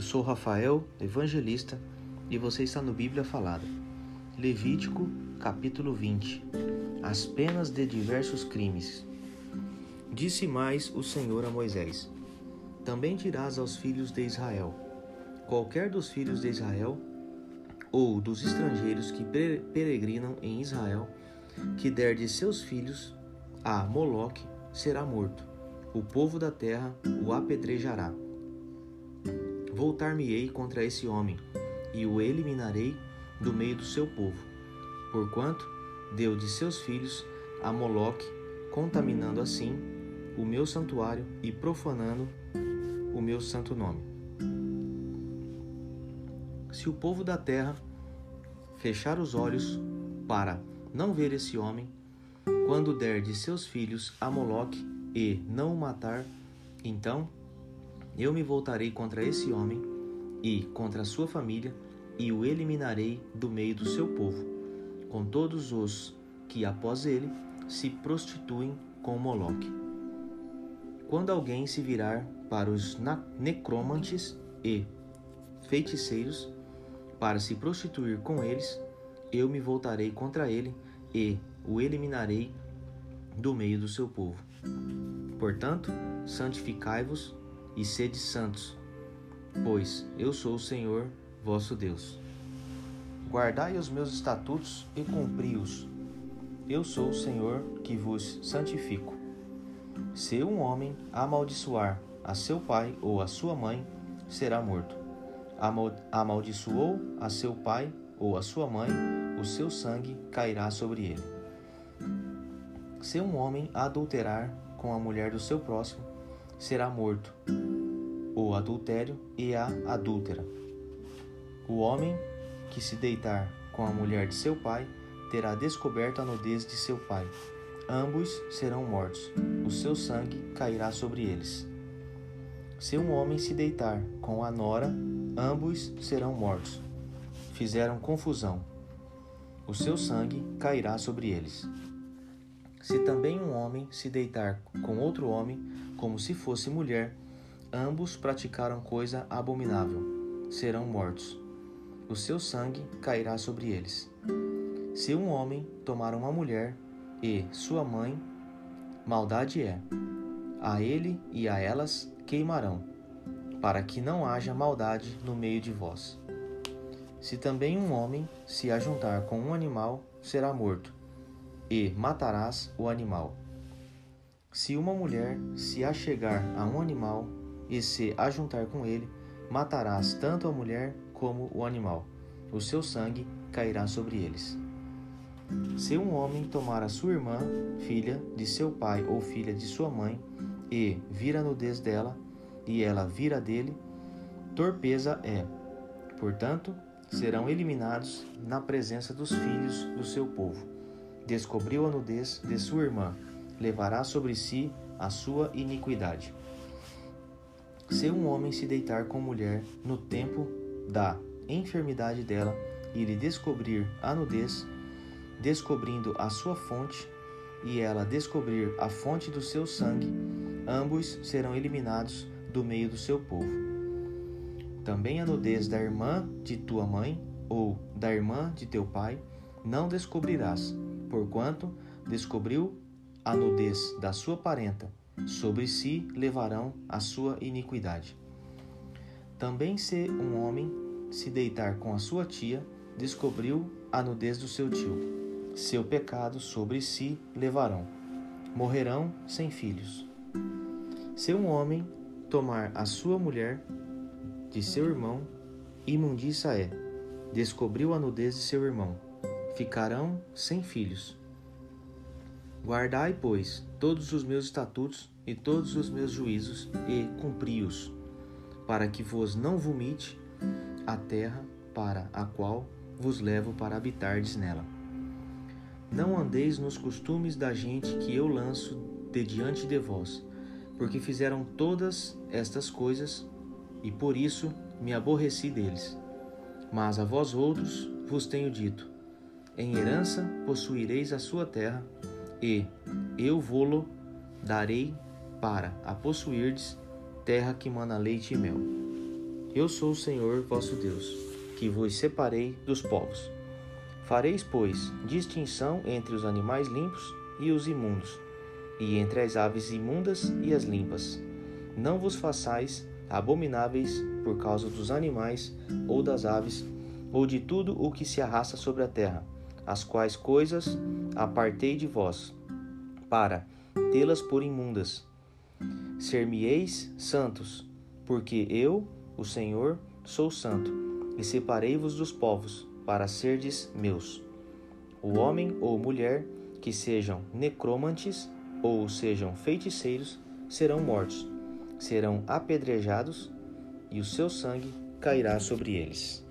Eu sou Rafael, evangelista, e você está no Bíblia Falada. Levítico, capítulo 20. As penas de diversos crimes. Disse mais o Senhor a Moisés: Também dirás aos filhos de Israel: Qualquer dos filhos de Israel ou dos estrangeiros que peregrinam em Israel, que der de seus filhos a Moloque, será morto. O povo da terra o apedrejará voltar-me-ei contra esse homem, e o eliminarei do meio do seu povo, porquanto deu de seus filhos a Moloque, contaminando assim o meu santuário e profanando o meu santo nome. Se o povo da terra fechar os olhos para não ver esse homem, quando der de seus filhos a Moloque e não o matar, então eu me voltarei contra esse homem e contra a sua família e o eliminarei do meio do seu povo, com todos os que após ele se prostituem com Moloque. Quando alguém se virar para os necromantes e feiticeiros para se prostituir com eles, eu me voltarei contra ele e o eliminarei do meio do seu povo. Portanto, santificai-vos e sede santos, pois eu sou o Senhor vosso Deus. Guardai os meus estatutos e cumpri-os. Eu sou o Senhor que vos santifico. Se um homem amaldiçoar a seu pai ou a sua mãe, será morto. Amaldiçoou a seu pai ou a sua mãe, o seu sangue cairá sobre ele. Se um homem adulterar com a mulher do seu próximo, será morto, o adultério e a adúltera. O homem que se deitar com a mulher de seu pai terá descoberto a nudez de seu pai. Ambos serão mortos, o seu sangue cairá sobre eles. Se um homem se deitar com a nora, ambos serão mortos. Fizeram confusão, o seu sangue cairá sobre eles. Se também um homem se deitar com outro homem, como se fosse mulher, ambos praticaram coisa abominável, serão mortos. O seu sangue cairá sobre eles. Se um homem tomar uma mulher e sua mãe, maldade é. A ele e a elas queimarão, para que não haja maldade no meio de vós. Se também um homem se ajuntar com um animal, será morto e matarás o animal. Se uma mulher se achegar a um animal e se ajuntar com ele, matarás tanto a mulher como o animal. O seu sangue cairá sobre eles. Se um homem tomar a sua irmã, filha de seu pai ou filha de sua mãe, e vir a nudez dela, e ela vira dele, torpeza é. Portanto, serão eliminados na presença dos filhos do seu povo descobriu a nudez de sua irmã, levará sobre si a sua iniquidade. Se um homem se deitar com mulher no tempo da enfermidade dela e lhe descobrir a nudez, descobrindo a sua fonte, e ela descobrir a fonte do seu sangue, ambos serão eliminados do meio do seu povo. Também a nudez da irmã de tua mãe ou da irmã de teu pai não descobrirás, porquanto descobriu a nudez da sua parenta, sobre si levarão a sua iniquidade. Também se um homem se deitar com a sua tia, descobriu a nudez do seu tio. Seu pecado sobre si levarão. Morrerão sem filhos. Se um homem tomar a sua mulher de seu irmão, imundiça é. Descobriu a nudez de seu irmão ficarão sem filhos. Guardai, pois, todos os meus estatutos e todos os meus juízos e cumpri-os, para que vos não vomite a terra para a qual vos levo para habitardes nela. Não andeis nos costumes da gente que eu lanço de diante de vós, porque fizeram todas estas coisas, e por isso me aborreci deles. Mas a vós outros vos tenho dito: em herança possuireis a sua terra, e eu vô-lo darei para a possuirdes, terra que mana leite e mel. Eu sou o Senhor vosso Deus, que vos separei dos povos. Fareis, pois, distinção entre os animais limpos e os imundos, e entre as aves imundas e as limpas. Não vos façais abomináveis por causa dos animais ou das aves, ou de tudo o que se arrasta sobre a terra, as quais coisas apartei de vós, para tê-las por imundas. Ser-me-eis santos, porque eu, o Senhor, sou santo, e separei-vos dos povos, para serdes meus. O homem ou mulher que sejam necromantes ou sejam feiticeiros serão mortos, serão apedrejados, e o seu sangue cairá sobre eles.